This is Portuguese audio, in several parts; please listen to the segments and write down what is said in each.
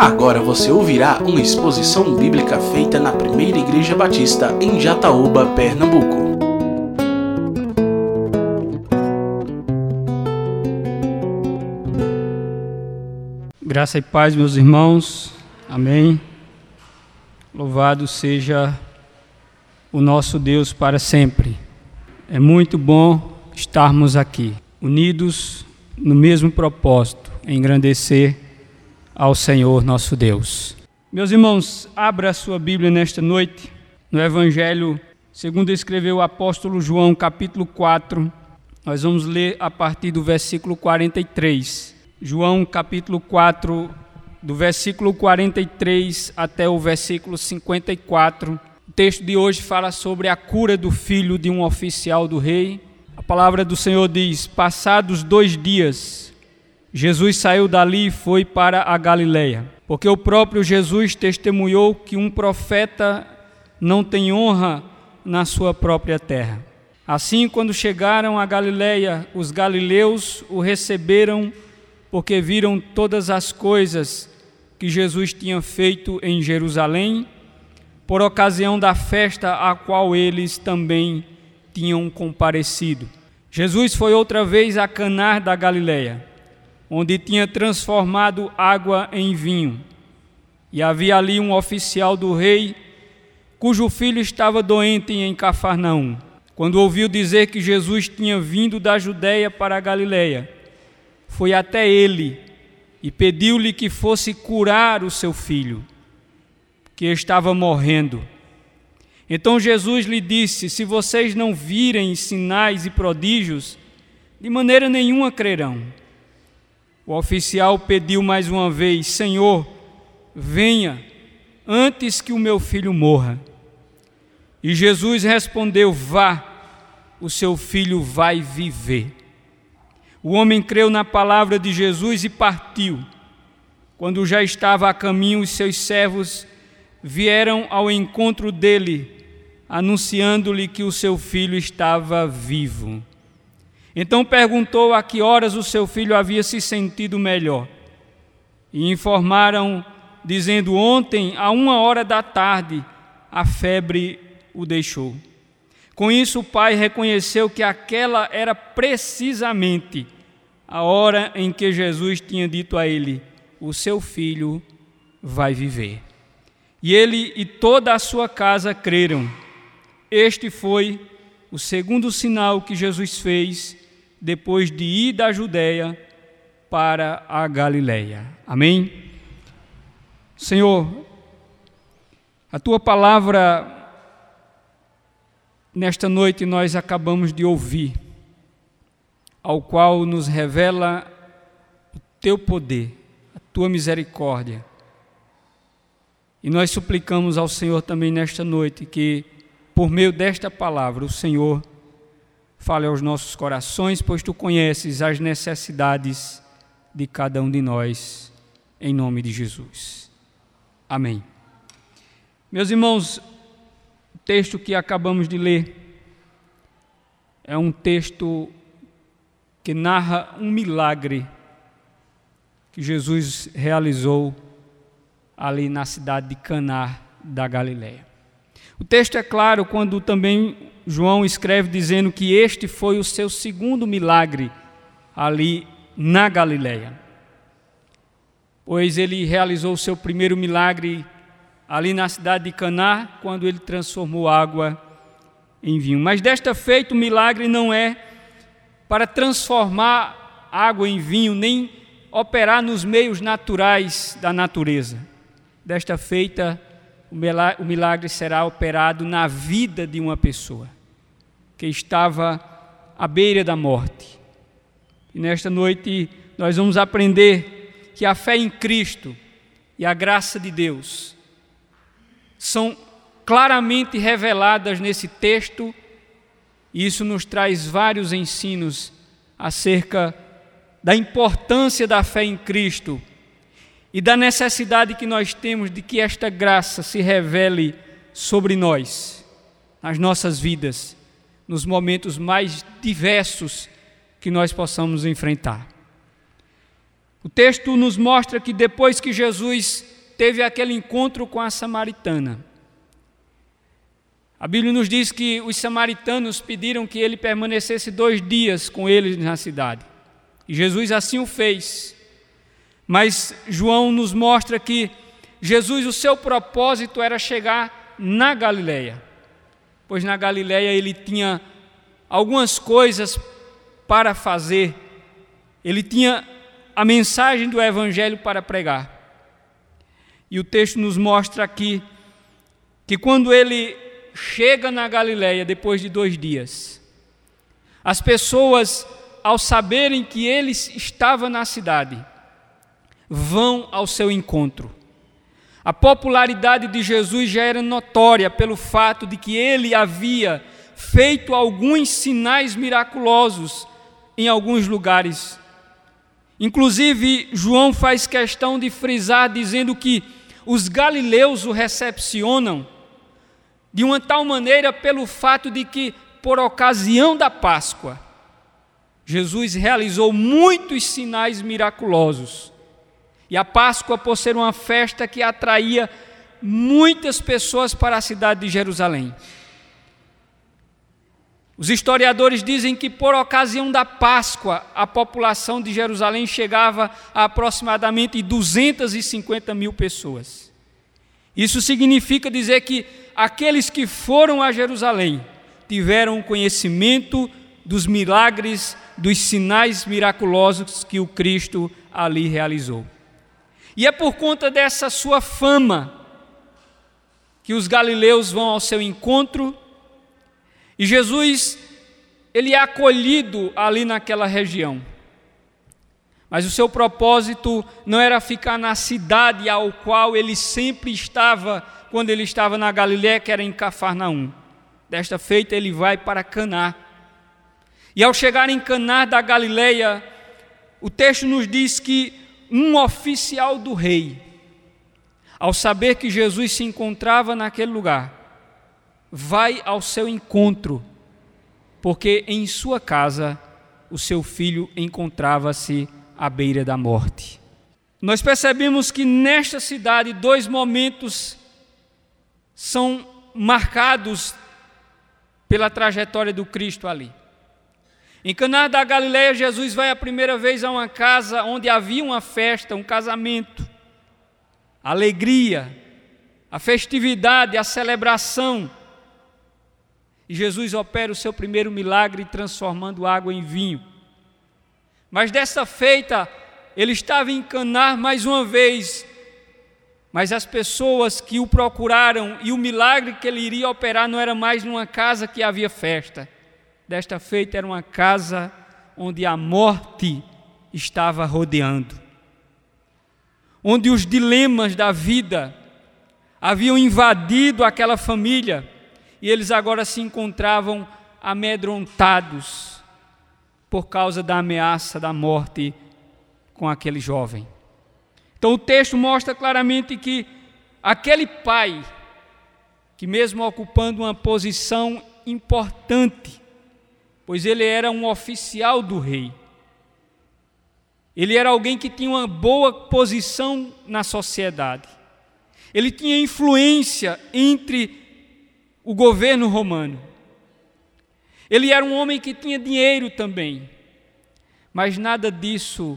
Agora você ouvirá uma exposição bíblica feita na Primeira Igreja Batista em Jataúba, Pernambuco. Graça e paz, meus irmãos. Amém. Louvado seja o nosso Deus para sempre. É muito bom estarmos aqui, unidos no mesmo propósito, engrandecer ao Senhor nosso Deus. Meus irmãos, abra a sua Bíblia nesta noite, no Evangelho segundo escreveu o apóstolo João, capítulo 4. Nós vamos ler a partir do versículo 43. João, capítulo 4, do versículo 43 até o versículo 54. O texto de hoje fala sobre a cura do filho de um oficial do rei. A palavra do Senhor diz: Passados dois dias, Jesus saiu dali e foi para a Galileia, porque o próprio Jesus testemunhou que um profeta não tem honra na sua própria terra. Assim, quando chegaram a Galileia, os galileus o receberam porque viram todas as coisas que Jesus tinha feito em Jerusalém, por ocasião da festa a qual eles também tinham comparecido. Jesus foi outra vez a Caná da Galileia onde tinha transformado água em vinho. E havia ali um oficial do rei, cujo filho estava doente em Cafarnaum. Quando ouviu dizer que Jesus tinha vindo da Judéia para a Galiléia, foi até ele e pediu-lhe que fosse curar o seu filho, que estava morrendo. Então Jesus lhe disse: Se vocês não virem sinais e prodígios, de maneira nenhuma crerão. O oficial pediu mais uma vez: Senhor, venha antes que o meu filho morra. E Jesus respondeu: Vá, o seu filho vai viver. O homem creu na palavra de Jesus e partiu. Quando já estava a caminho, os seus servos vieram ao encontro dele, anunciando-lhe que o seu filho estava vivo. Então perguntou a que horas o seu filho havia se sentido melhor. E informaram, dizendo: Ontem, a uma hora da tarde, a febre o deixou. Com isso, o pai reconheceu que aquela era precisamente a hora em que Jesus tinha dito a ele: O seu filho vai viver. E ele e toda a sua casa creram. Este foi o segundo sinal que Jesus fez depois de ir da Judéia para a Galiléia. Amém? Senhor, a tua palavra nesta noite nós acabamos de ouvir, ao qual nos revela o teu poder, a tua misericórdia. E nós suplicamos ao Senhor também nesta noite que, por meio desta palavra, o Senhor Fale aos nossos corações, pois tu conheces as necessidades de cada um de nós, em nome de Jesus. Amém. Meus irmãos, o texto que acabamos de ler é um texto que narra um milagre que Jesus realizou ali na cidade de Caná da Galileia. O texto é claro quando também João escreve dizendo que este foi o seu segundo milagre ali na Galileia. Pois ele realizou o seu primeiro milagre ali na cidade de Caná, quando ele transformou água em vinho. Mas desta feita o milagre não é para transformar água em vinho, nem operar nos meios naturais da natureza. Desta feita o milagre será operado na vida de uma pessoa que estava à beira da morte. E nesta noite nós vamos aprender que a fé em Cristo e a graça de Deus são claramente reveladas nesse texto, e isso nos traz vários ensinos acerca da importância da fé em Cristo e da necessidade que nós temos de que esta graça se revele sobre nós, nas nossas vidas, nos momentos mais diversos que nós possamos enfrentar. O texto nos mostra que depois que Jesus teve aquele encontro com a samaritana. A Bíblia nos diz que os samaritanos pediram que ele permanecesse dois dias com eles na cidade. E Jesus assim o fez. Mas João nos mostra que Jesus, o seu propósito era chegar na Galileia, pois na Galileia ele tinha algumas coisas para fazer, ele tinha a mensagem do Evangelho para pregar. E o texto nos mostra aqui que quando ele chega na Galileia depois de dois dias, as pessoas, ao saberem que ele estava na cidade, vão ao seu encontro. A popularidade de Jesus já era notória pelo fato de que ele havia feito alguns sinais miraculosos em alguns lugares. Inclusive, João faz questão de frisar dizendo que os galileus o recepcionam de uma tal maneira pelo fato de que, por ocasião da Páscoa, Jesus realizou muitos sinais miraculosos. E a Páscoa, por ser uma festa que atraía muitas pessoas para a cidade de Jerusalém. Os historiadores dizem que, por ocasião da Páscoa, a população de Jerusalém chegava a aproximadamente 250 mil pessoas. Isso significa dizer que aqueles que foram a Jerusalém tiveram conhecimento dos milagres, dos sinais miraculosos que o Cristo ali realizou. E é por conta dessa sua fama que os galileus vão ao seu encontro e Jesus, ele é acolhido ali naquela região. Mas o seu propósito não era ficar na cidade ao qual ele sempre estava quando ele estava na Galiléia, que era em Cafarnaum. Desta feita ele vai para Caná. E ao chegar em Caná da Galileia, o texto nos diz que um oficial do rei, ao saber que Jesus se encontrava naquele lugar, vai ao seu encontro, porque em sua casa o seu filho encontrava-se à beira da morte. Nós percebemos que nesta cidade dois momentos são marcados pela trajetória do Cristo ali. Em Caná da Galileia, Jesus vai a primeira vez a uma casa onde havia uma festa, um casamento, alegria, a festividade, a celebração. E Jesus opera o seu primeiro milagre transformando água em vinho. Mas dessa feita, ele estava em Caná mais uma vez. Mas as pessoas que o procuraram e o milagre que ele iria operar não era mais numa casa que havia festa. Desta feita era uma casa onde a morte estava rodeando. Onde os dilemas da vida haviam invadido aquela família e eles agora se encontravam amedrontados por causa da ameaça da morte com aquele jovem. Então o texto mostra claramente que aquele pai, que mesmo ocupando uma posição importante, pois ele era um oficial do rei, ele era alguém que tinha uma boa posição na sociedade, ele tinha influência entre o governo romano. Ele era um homem que tinha dinheiro também, mas nada disso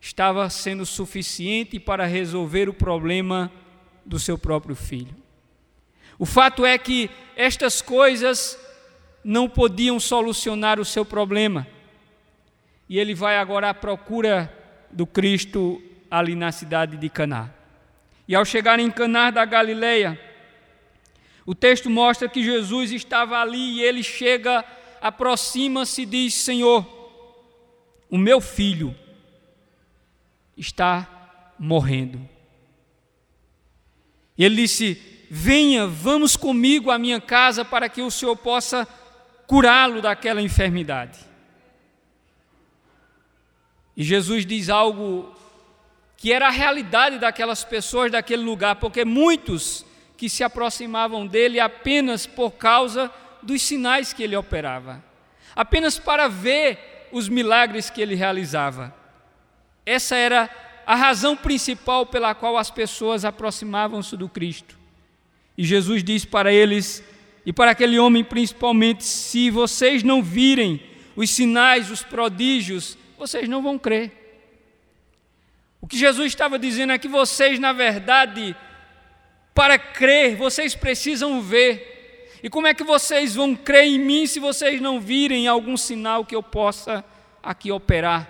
estava sendo suficiente para resolver o problema do seu próprio filho. O fato é que estas coisas não podiam solucionar o seu problema. E ele vai agora à procura do Cristo ali na cidade de Caná. E ao chegar em Caná da Galileia, o texto mostra que Jesus estava ali e ele chega, aproxima-se e diz: Senhor, o meu filho está morrendo. E ele disse: Venha, vamos comigo à minha casa para que o Senhor possa curá-lo daquela enfermidade. E Jesus diz algo que era a realidade daquelas pessoas daquele lugar, porque muitos que se aproximavam dele apenas por causa dos sinais que ele operava, apenas para ver os milagres que ele realizava. Essa era a razão principal pela qual as pessoas aproximavam-se do Cristo. E Jesus diz para eles, e para aquele homem principalmente: se vocês não virem os sinais, os prodígios, vocês não vão crer. O que Jesus estava dizendo é que vocês, na verdade, para crer, vocês precisam ver. E como é que vocês vão crer em mim se vocês não virem algum sinal que eu possa aqui operar?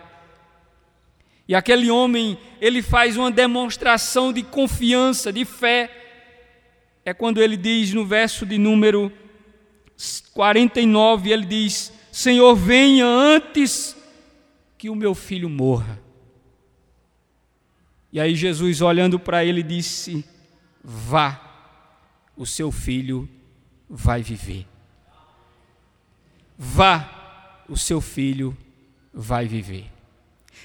E aquele homem, ele faz uma demonstração de confiança, de fé. É quando ele diz no verso de número 49, ele diz: Senhor, venha antes que o meu filho morra. E aí Jesus, olhando para ele, disse: Vá, o seu filho vai viver. Vá, o seu filho vai viver.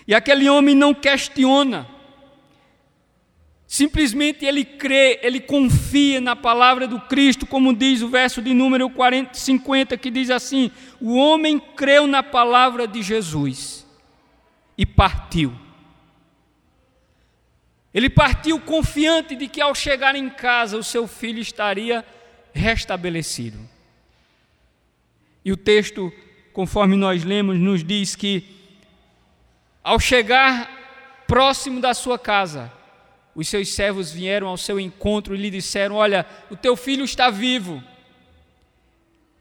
E aquele homem não questiona, simplesmente ele crê, ele confia na palavra do Cristo, como diz o verso de número 40, 50, que diz assim: O homem creu na palavra de Jesus e partiu. Ele partiu confiante de que ao chegar em casa o seu filho estaria restabelecido. E o texto, conforme nós lemos, nos diz que ao chegar próximo da sua casa, os seus servos vieram ao seu encontro e lhe disseram: Olha, o teu filho está vivo.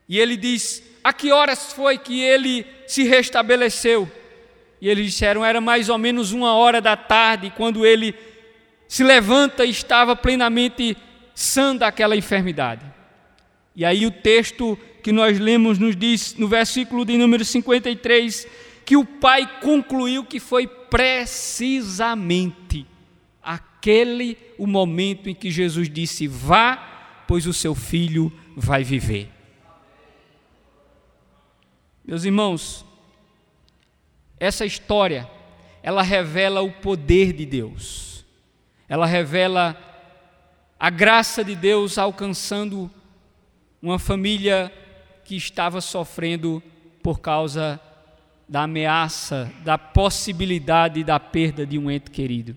E ele diz: A que horas foi que ele se restabeleceu? E eles disseram: Era mais ou menos uma hora da tarde, quando ele se levanta e estava plenamente sã daquela enfermidade. E aí o texto que nós lemos nos diz, no versículo de número 53, que o pai concluiu que foi precisamente aquele o momento em que Jesus disse: Vá, pois o seu filho vai viver. Meus irmãos, essa história, ela revela o poder de Deus ela revela a graça de Deus alcançando uma família que estava sofrendo por causa da ameaça, da possibilidade da perda de um ente querido.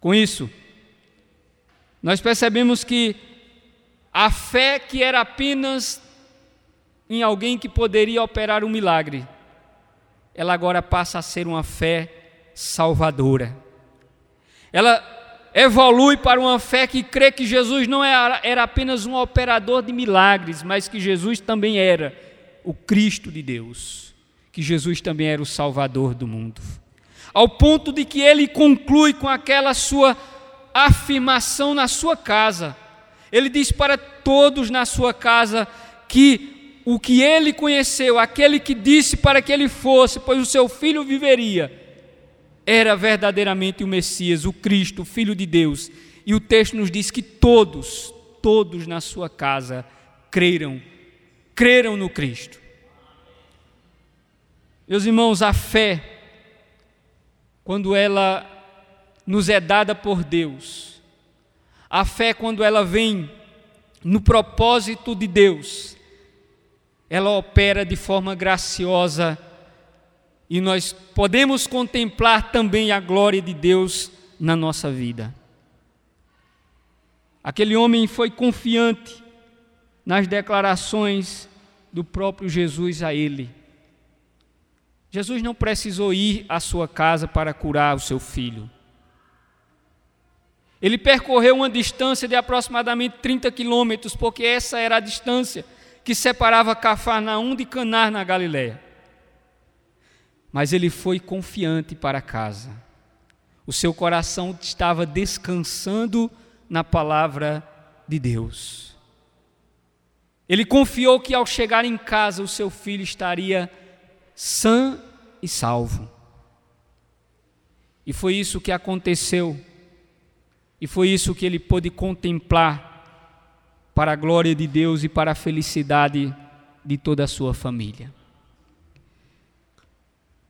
Com isso, nós percebemos que a fé que era apenas em alguém que poderia operar um milagre, ela agora passa a ser uma fé salvadora. Ela evolui para uma fé que crê que Jesus não era, apenas um operador de milagres, mas que Jesus também era o Cristo de Deus, que Jesus também era o Salvador do mundo. Ao ponto de que ele conclui com aquela sua afirmação na sua casa. Ele diz para todos na sua casa que o que ele conheceu, aquele que disse para que ele fosse, pois o seu filho viveria, era verdadeiramente o Messias, o Cristo, o Filho de Deus. E o texto nos diz que todos, todos na sua casa creram, creram no Cristo. Meus irmãos, a fé, quando ela nos é dada por Deus, a fé, quando ela vem no propósito de Deus, ela opera de forma graciosa e nós podemos contemplar também a glória de Deus na nossa vida. Aquele homem foi confiante nas declarações do próprio Jesus a ele. Jesus não precisou ir à sua casa para curar o seu filho. Ele percorreu uma distância de aproximadamente 30 quilômetros, porque essa era a distância que separava Cafarnaum de Canar na Galiléia mas ele foi confiante para casa. O seu coração estava descansando na palavra de Deus. Ele confiou que ao chegar em casa o seu filho estaria sã e salvo. E foi isso que aconteceu. E foi isso que ele pôde contemplar para a glória de Deus e para a felicidade de toda a sua família.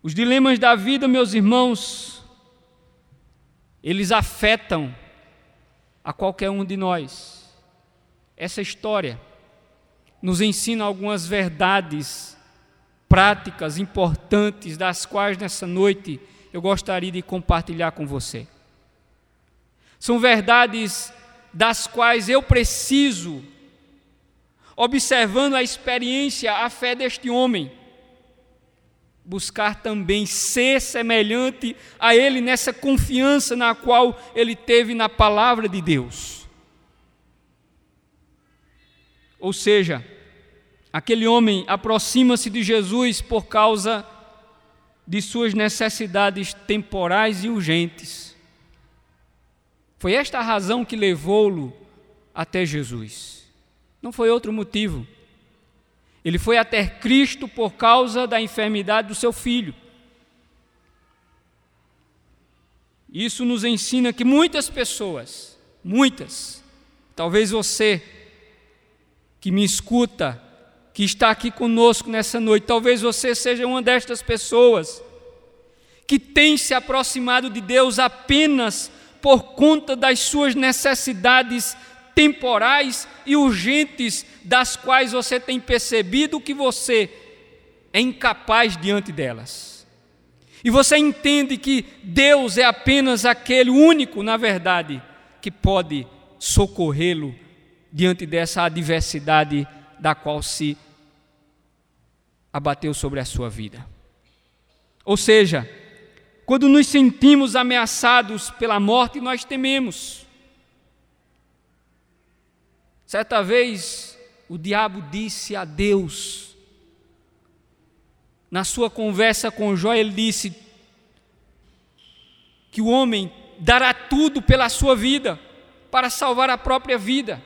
Os dilemas da vida, meus irmãos, eles afetam a qualquer um de nós. Essa história nos ensina algumas verdades práticas importantes, das quais nessa noite eu gostaria de compartilhar com você. São verdades das quais eu preciso, observando a experiência, a fé deste homem, buscar também ser semelhante a ele nessa confiança na qual ele teve na palavra de Deus. Ou seja, aquele homem aproxima-se de Jesus por causa de suas necessidades temporais e urgentes. Foi esta a razão que levou-lo até Jesus. Não foi outro motivo. Ele foi até Cristo por causa da enfermidade do seu filho. Isso nos ensina que muitas pessoas, muitas, talvez você que me escuta, que está aqui conosco nessa noite, talvez você seja uma destas pessoas que tem se aproximado de Deus apenas por conta das suas necessidades temporais e urgentes, das quais você tem percebido que você é incapaz diante delas. E você entende que Deus é apenas aquele único, na verdade, que pode socorrê-lo diante dessa adversidade da qual se abateu sobre a sua vida. Ou seja, quando nos sentimos ameaçados pela morte, nós tememos. Certa vez, o diabo disse a Deus, na sua conversa com Jó, ele disse que o homem dará tudo pela sua vida, para salvar a própria vida.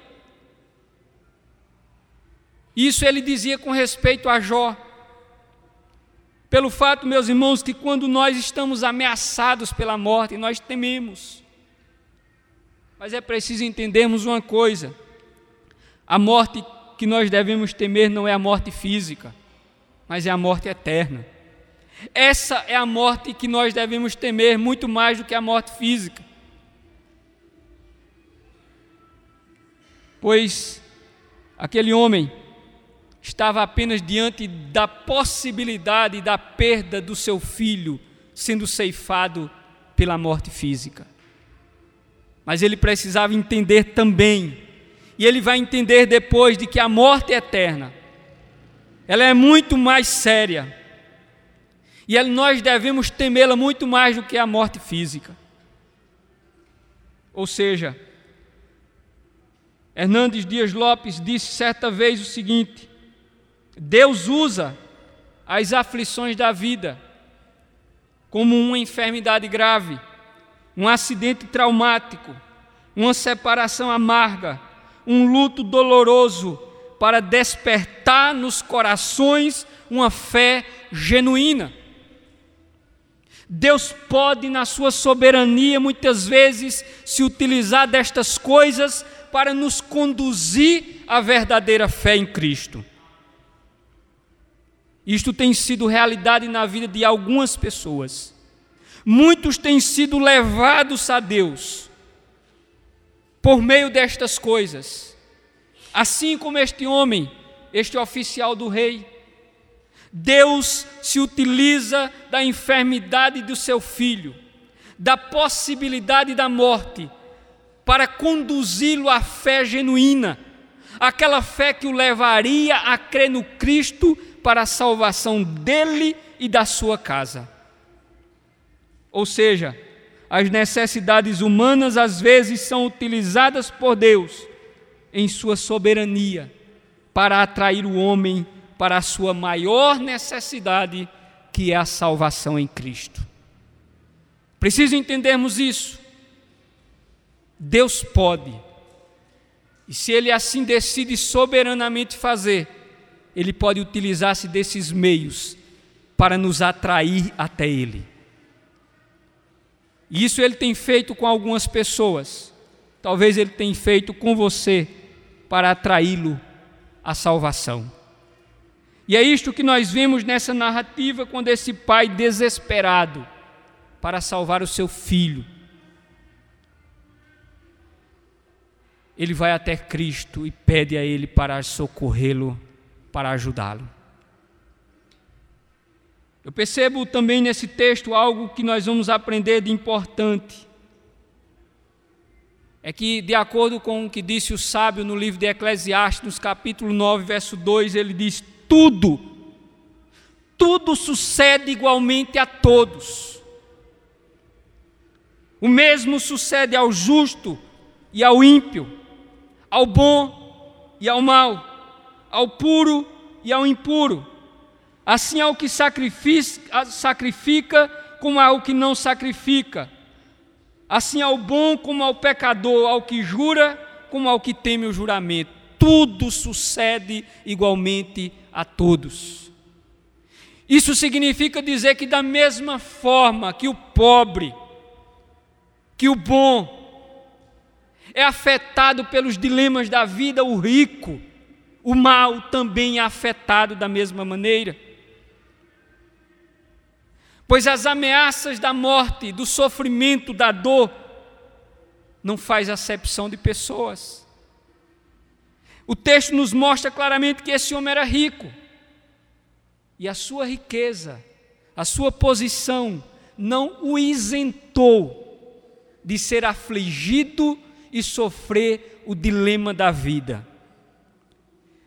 Isso ele dizia com respeito a Jó. Pelo fato, meus irmãos, que quando nós estamos ameaçados pela morte, nós tememos. Mas é preciso entendermos uma coisa: a morte que nós devemos temer não é a morte física, mas é a morte eterna. Essa é a morte que nós devemos temer muito mais do que a morte física. Pois aquele homem estava apenas diante da possibilidade da perda do seu filho sendo ceifado pela morte física. Mas ele precisava entender também, e ele vai entender depois de que a morte é eterna, ela é muito mais séria, e nós devemos temê-la muito mais do que a morte física. Ou seja, Hernandes Dias Lopes disse certa vez o seguinte: Deus usa as aflições da vida como uma enfermidade grave, um acidente traumático, uma separação amarga, um luto doloroso para despertar nos corações uma fé genuína. Deus pode, na sua soberania, muitas vezes se utilizar destas coisas para nos conduzir à verdadeira fé em Cristo. Isto tem sido realidade na vida de algumas pessoas. Muitos têm sido levados a Deus por meio destas coisas. Assim como este homem, este oficial do rei, Deus se utiliza da enfermidade do seu filho, da possibilidade da morte, para conduzi-lo à fé genuína, aquela fé que o levaria a crer no Cristo para a salvação dele e da sua casa. Ou seja, as necessidades humanas às vezes são utilizadas por Deus em sua soberania para atrair o homem para a sua maior necessidade, que é a salvação em Cristo. Preciso entendermos isso. Deus pode, e se Ele assim decide soberanamente fazer, ele pode utilizar-se desses meios para nos atrair até Ele. E isso Ele tem feito com algumas pessoas, talvez Ele tenha feito com você para atraí-lo à salvação. E é isto que nós vemos nessa narrativa quando esse pai desesperado para salvar o seu filho, ele vai até Cristo e pede a ele para socorrê-lo para ajudá-lo. Eu percebo também nesse texto algo que nós vamos aprender de importante. É que, de acordo com o que disse o sábio no livro de Eclesiastes, no capítulo 9, verso 2, ele diz: tudo, tudo sucede igualmente a todos. O mesmo sucede ao justo e ao ímpio, ao bom e ao mal, ao puro e ao impuro Assim ao que sacrifica, como ao que não sacrifica. Assim ao bom como ao pecador, ao que jura, como ao que teme o juramento. Tudo sucede igualmente a todos. Isso significa dizer que, da mesma forma que o pobre, que o bom, é afetado pelos dilemas da vida, o rico, o mal também é afetado da mesma maneira. Pois as ameaças da morte, do sofrimento, da dor, não faz acepção de pessoas. O texto nos mostra claramente que esse homem era rico, e a sua riqueza, a sua posição, não o isentou de ser afligido e sofrer o dilema da vida,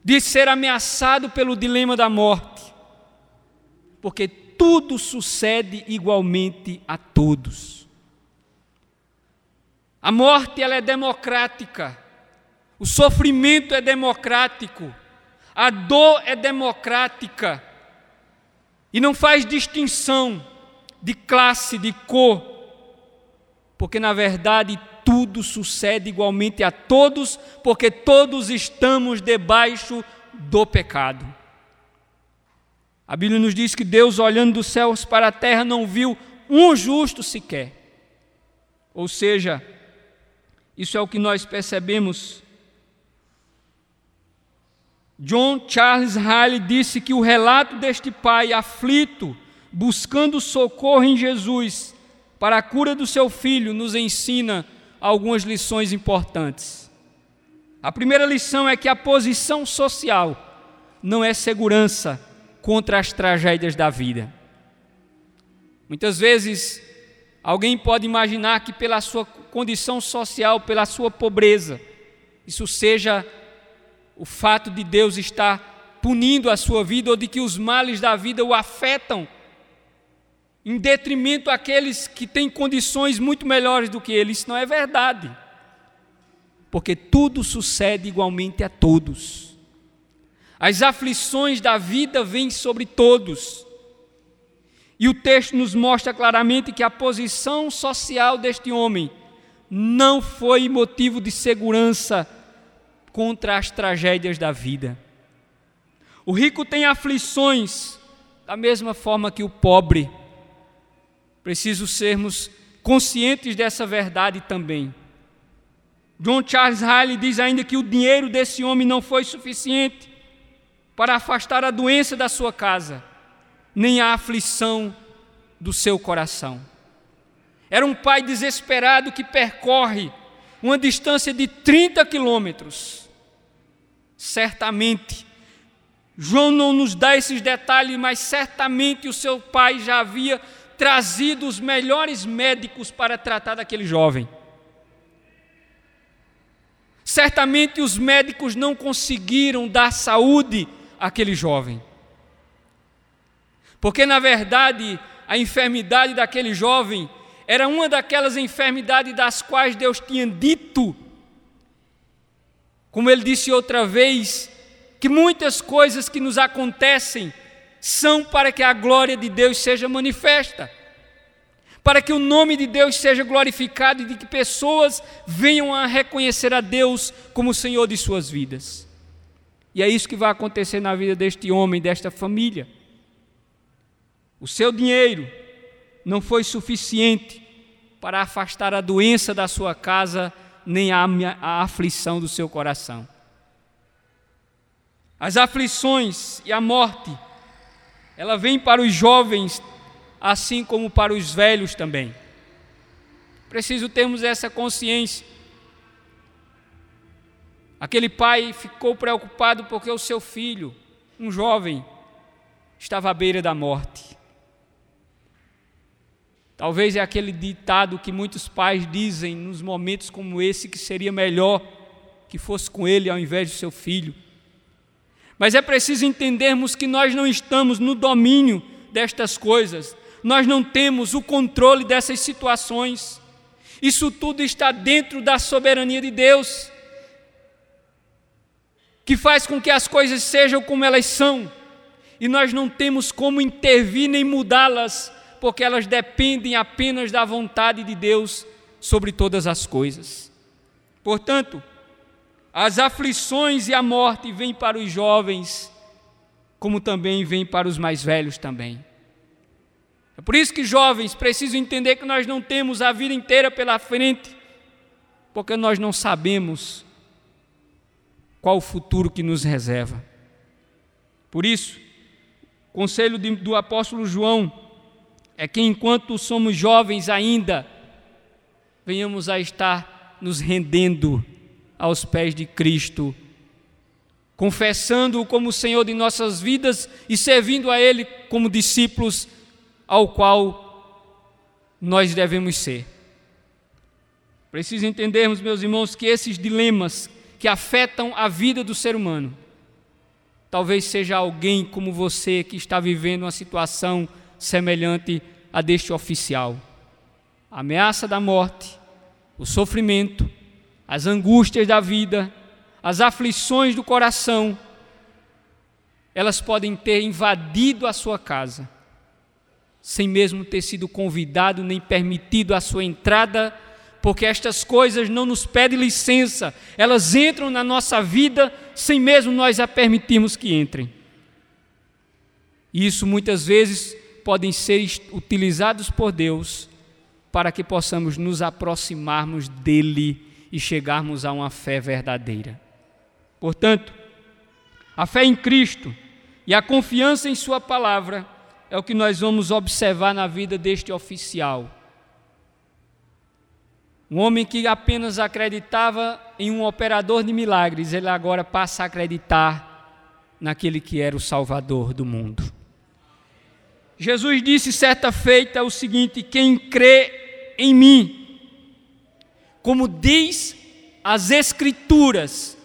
de ser ameaçado pelo dilema da morte, porque tudo sucede igualmente a todos. A morte ela é democrática, o sofrimento é democrático, a dor é democrática. E não faz distinção de classe, de cor, porque na verdade tudo sucede igualmente a todos, porque todos estamos debaixo do pecado. A Bíblia nos diz que Deus, olhando dos céus para a terra, não viu um justo sequer. Ou seja, isso é o que nós percebemos. John Charles Riley disse que o relato deste pai aflito, buscando socorro em Jesus para a cura do seu filho, nos ensina algumas lições importantes. A primeira lição é que a posição social não é segurança contra as tragédias da vida. Muitas vezes, alguém pode imaginar que, pela sua condição social, pela sua pobreza, isso seja o fato de Deus estar punindo a sua vida ou de que os males da vida o afetam, em detrimento àqueles que têm condições muito melhores do que ele. Isso não é verdade. Porque tudo sucede igualmente a todos. As aflições da vida vêm sobre todos. E o texto nos mostra claramente que a posição social deste homem não foi motivo de segurança contra as tragédias da vida. O rico tem aflições da mesma forma que o pobre. Preciso sermos conscientes dessa verdade também. John Charles Riley diz ainda que o dinheiro desse homem não foi suficiente para afastar a doença da sua casa, nem a aflição do seu coração. Era um pai desesperado que percorre uma distância de 30 quilômetros. Certamente, João não nos dá esses detalhes, mas certamente o seu pai já havia trazido os melhores médicos para tratar daquele jovem. Certamente os médicos não conseguiram dar saúde aquele jovem. Porque, na verdade, a enfermidade daquele jovem era uma daquelas enfermidades das quais Deus tinha dito, como ele disse outra vez, que muitas coisas que nos acontecem são para que a glória de Deus seja manifesta, para que o nome de Deus seja glorificado e de que pessoas venham a reconhecer a Deus como o Senhor de suas vidas. E é isso que vai acontecer na vida deste homem, desta família. O seu dinheiro não foi suficiente para afastar a doença da sua casa, nem a, a aflição do seu coração. As aflições e a morte, ela vem para os jovens, assim como para os velhos também. Preciso termos essa consciência Aquele pai ficou preocupado porque o seu filho, um jovem, estava à beira da morte. Talvez é aquele ditado que muitos pais dizem nos momentos como esse que seria melhor que fosse com ele ao invés de seu filho. Mas é preciso entendermos que nós não estamos no domínio destas coisas, nós não temos o controle dessas situações. Isso tudo está dentro da soberania de Deus, que faz com que as coisas sejam como elas são, e nós não temos como intervir nem mudá-las, porque elas dependem apenas da vontade de Deus sobre todas as coisas. Portanto, as aflições e a morte vêm para os jovens, como também vêm para os mais velhos também. É por isso que jovens precisam entender que nós não temos a vida inteira pela frente, porque nós não sabemos qual o futuro que nos reserva. Por isso, o conselho do apóstolo João é que enquanto somos jovens ainda, venhamos a estar nos rendendo aos pés de Cristo, confessando-o como Senhor de nossas vidas e servindo a Ele como discípulos ao qual nós devemos ser. Preciso entendermos, meus irmãos, que esses dilemas que afetam a vida do ser humano, talvez seja alguém como você que está vivendo uma situação semelhante a deste oficial. A ameaça da morte, o sofrimento, as angústias da vida, as aflições do coração, elas podem ter invadido a sua casa, sem mesmo ter sido convidado nem permitido a sua entrada, porque estas coisas não nos pedem licença, elas entram na nossa vida sem mesmo nós a permitirmos que entrem. Isso muitas vezes podem ser utilizados por Deus para que possamos nos aproximarmos dele e chegarmos a uma fé verdadeira. Portanto, a fé em Cristo e a confiança em Sua palavra é o que nós vamos observar na vida deste oficial. Um homem que apenas acreditava em um operador de milagres, ele agora passa a acreditar naquele que era o Salvador do mundo. Jesus disse certa feita o seguinte: Quem crê em mim, como diz as Escrituras,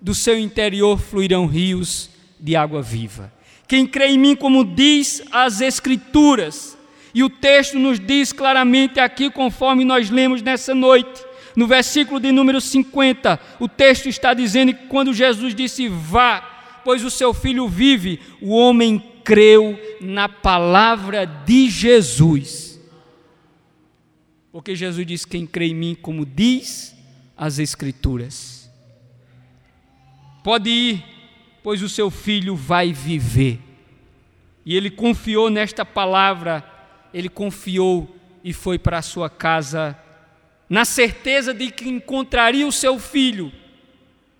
do seu interior fluirão rios de água viva. Quem crê em mim, como diz as Escrituras, e o texto nos diz claramente aqui, conforme nós lemos nessa noite, no versículo de número 50, o texto está dizendo que quando Jesus disse: Vá, pois o seu filho vive, o homem creu na palavra de Jesus porque Jesus diz: Quem crê em mim, como diz as Escrituras. Pode ir, pois o seu filho vai viver. E ele confiou nesta palavra, ele confiou e foi para a sua casa, na certeza de que encontraria o seu filho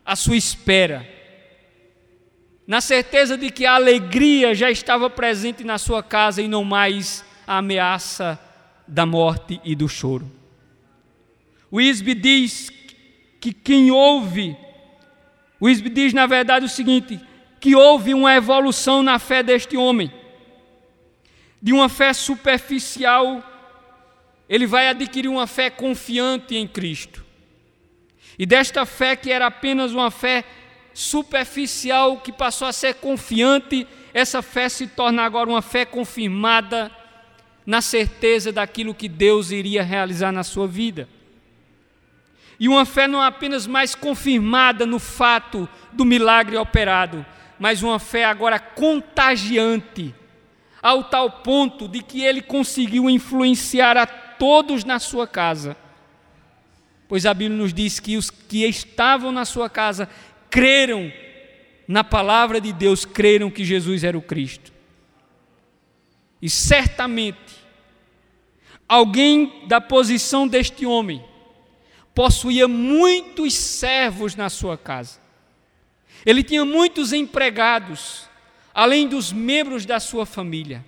à sua espera, na certeza de que a alegria já estava presente na sua casa e não mais a ameaça da morte e do choro. O Isbe diz que quem ouve, o Isbe diz na verdade o seguinte: que houve uma evolução na fé deste homem, de uma fé superficial, ele vai adquirir uma fé confiante em Cristo. E desta fé que era apenas uma fé superficial, que passou a ser confiante, essa fé se torna agora uma fé confirmada na certeza daquilo que Deus iria realizar na sua vida. E uma fé não apenas mais confirmada no fato do milagre operado, mas uma fé agora contagiante, ao tal ponto de que ele conseguiu influenciar a todos na sua casa. Pois a Bíblia nos diz que os que estavam na sua casa creram na palavra de Deus, creram que Jesus era o Cristo. E certamente, alguém da posição deste homem possuía muitos servos na sua casa. Ele tinha muitos empregados, além dos membros da sua família.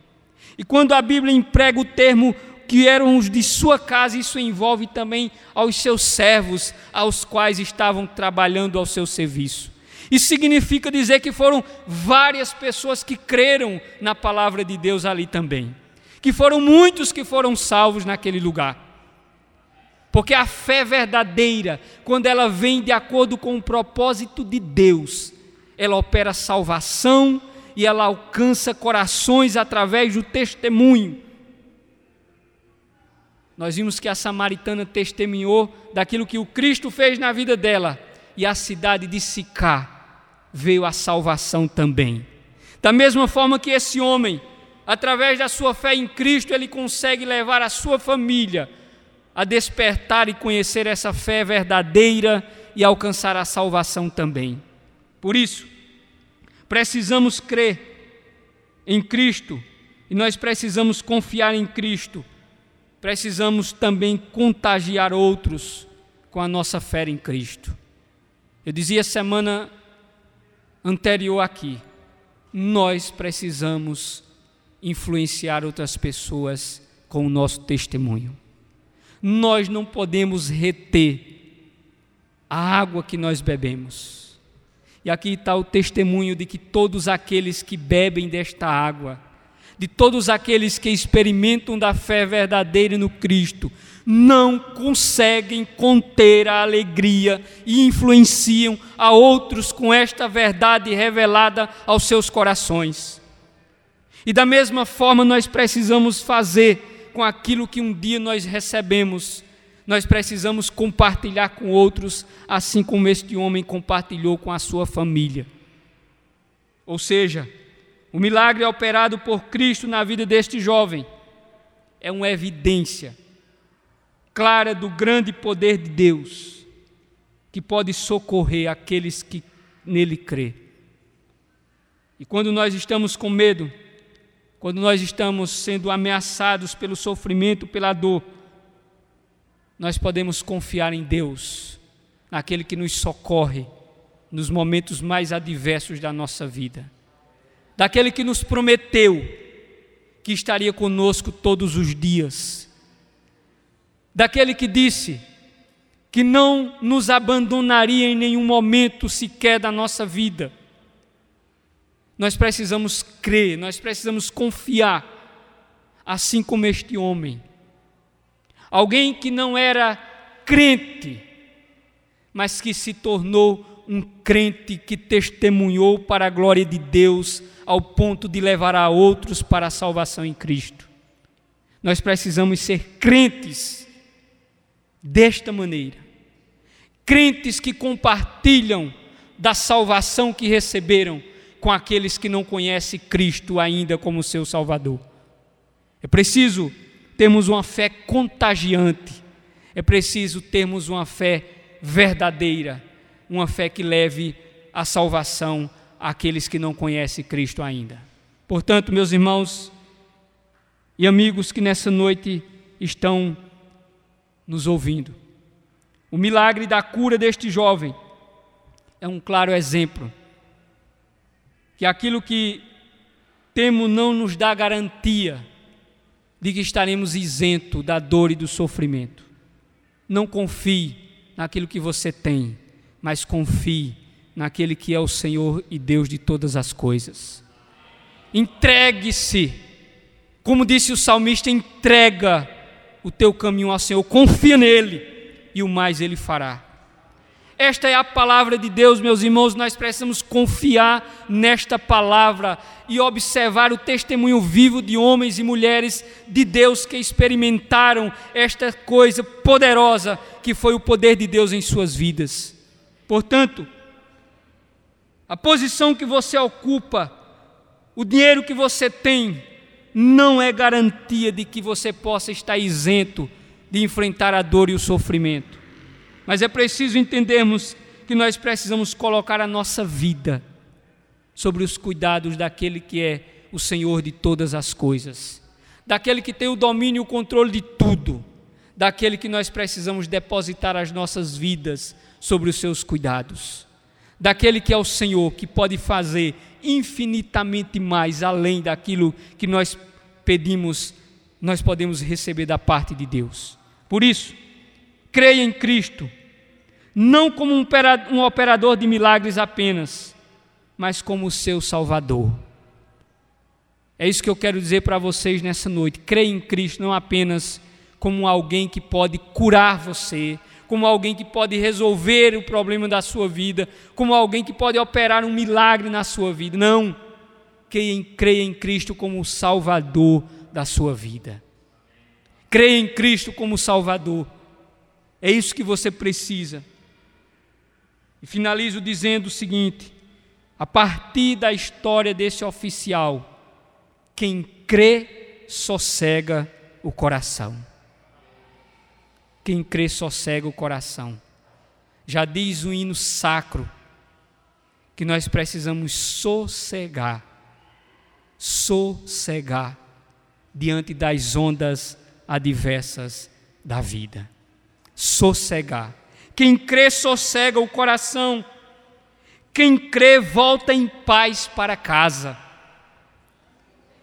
E quando a Bíblia emprega o termo que eram os de sua casa, isso envolve também aos seus servos, aos quais estavam trabalhando ao seu serviço. Isso significa dizer que foram várias pessoas que creram na palavra de Deus ali também. Que foram muitos que foram salvos naquele lugar. Porque a fé verdadeira, quando ela vem de acordo com o propósito de Deus, ela opera salvação e ela alcança corações através do testemunho. Nós vimos que a samaritana testemunhou daquilo que o Cristo fez na vida dela, e a cidade de Sicá veio a salvação também. Da mesma forma que esse homem, através da sua fé em Cristo, ele consegue levar a sua família a despertar e conhecer essa fé verdadeira e alcançar a salvação também. Por isso, precisamos crer em Cristo e nós precisamos confiar em Cristo. Precisamos também contagiar outros com a nossa fé em Cristo. Eu dizia semana anterior aqui, nós precisamos influenciar outras pessoas com o nosso testemunho. Nós não podemos reter a água que nós bebemos. E aqui está o testemunho de que todos aqueles que bebem desta água, de todos aqueles que experimentam da fé verdadeira no Cristo, não conseguem conter a alegria e influenciam a outros com esta verdade revelada aos seus corações. E da mesma forma nós precisamos fazer com aquilo que um dia nós recebemos. Nós precisamos compartilhar com outros, assim como este homem compartilhou com a sua família. Ou seja, o milagre operado por Cristo na vida deste jovem é uma evidência clara do grande poder de Deus, que pode socorrer aqueles que nele crê. E quando nós estamos com medo, quando nós estamos sendo ameaçados pelo sofrimento, pela dor, nós podemos confiar em Deus, naquele que nos socorre nos momentos mais adversos da nossa vida, daquele que nos prometeu que estaria conosco todos os dias daquele que disse que não nos abandonaria em nenhum momento sequer da nossa vida. Nós precisamos crer, nós precisamos confiar, assim como este homem. Alguém que não era crente, mas que se tornou um crente que testemunhou para a glória de Deus, ao ponto de levar a outros para a salvação em Cristo. Nós precisamos ser crentes desta maneira. Crentes que compartilham da salvação que receberam com aqueles que não conhecem Cristo ainda como seu Salvador. É preciso termos uma fé contagiante, é preciso termos uma fé verdadeira, uma fé que leve a salvação àqueles que não conhecem Cristo ainda. Portanto, meus irmãos e amigos que nessa noite estão nos ouvindo. O milagre da cura deste jovem é um claro exemplo que aquilo que temos não nos dá garantia de que estaremos isentos da dor e do sofrimento. Não confie naquilo que você tem, mas confie naquele que é o Senhor e Deus de todas as coisas. Entregue-se, como disse o salmista, entrega o teu caminho ao Senhor, confia nele e o mais ele fará. Esta é a palavra de Deus, meus irmãos, nós precisamos confiar nesta palavra e observar o testemunho vivo de homens e mulheres de Deus que experimentaram esta coisa poderosa que foi o poder de Deus em suas vidas. Portanto, a posição que você ocupa, o dinheiro que você tem, não é garantia de que você possa estar isento de enfrentar a dor e o sofrimento. Mas é preciso entendermos que nós precisamos colocar a nossa vida sobre os cuidados daquele que é o Senhor de todas as coisas, daquele que tem o domínio e o controle de tudo, daquele que nós precisamos depositar as nossas vidas sobre os seus cuidados, daquele que é o Senhor que pode fazer infinitamente mais além daquilo que nós pedimos, nós podemos receber da parte de Deus. Por isso, creia em Cristo, não como um operador de milagres apenas, mas como o seu Salvador. É isso que eu quero dizer para vocês nessa noite. Creia em Cristo não apenas como alguém que pode curar você, como alguém que pode resolver o problema da sua vida, como alguém que pode operar um milagre na sua vida. Não. Creia em, Cristo como o Salvador da sua vida. Creia em Cristo como Salvador. É isso que você precisa. E finalizo dizendo o seguinte: a partir da história desse oficial, quem crê sossega o coração. Quem crê sossega o coração. Já diz o hino sacro que nós precisamos sossegar, sossegar diante das ondas adversas da vida. Sossegar. Quem crê sossega o coração. Quem crê volta em paz para casa.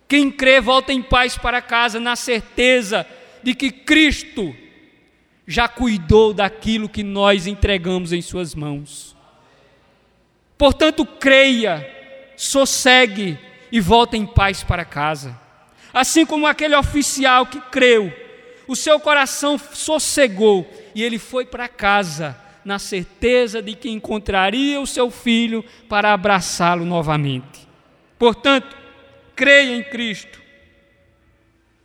Quem crê volta em paz para casa na certeza de que Cristo já cuidou daquilo que nós entregamos em Suas mãos. Portanto, creia, sossegue e volta em paz para casa. Assim como aquele oficial que creu, o seu coração sossegou e ele foi para casa na certeza de que encontraria o seu filho para abraçá-lo novamente. Portanto, creia em Cristo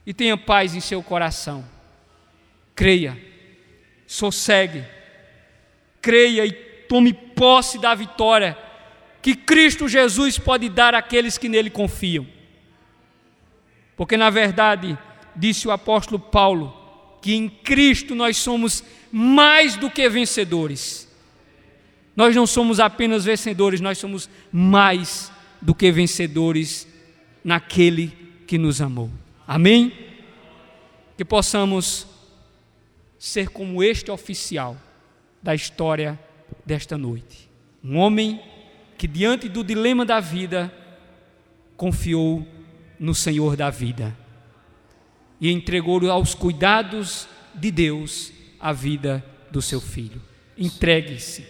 e tenha paz em seu coração. Creia sossegue, creia e tome posse da vitória que Cristo Jesus pode dar àqueles que nele confiam. Porque, na verdade, disse o apóstolo Paulo, que em Cristo nós somos mais do que vencedores. Nós não somos apenas vencedores, nós somos mais do que vencedores naquele que nos amou. Amém? Que possamos ser como este oficial da história desta noite. Um homem que, diante do dilema da vida, confiou no Senhor da vida e entregou aos cuidados de Deus a vida do seu filho. Entregue-se,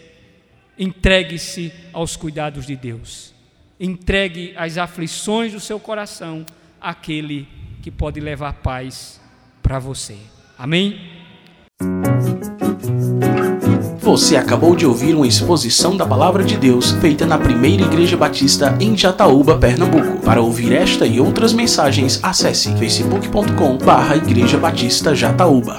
entregue-se aos cuidados de Deus. Entregue as aflições do seu coração àquele que pode levar paz para você. Amém? Você acabou de ouvir uma exposição da Palavra de Deus feita na Primeira Igreja Batista em Jataúba, Pernambuco. Para ouvir esta e outras mensagens, acesse facebook.com/barra Igreja Batista Jataúba.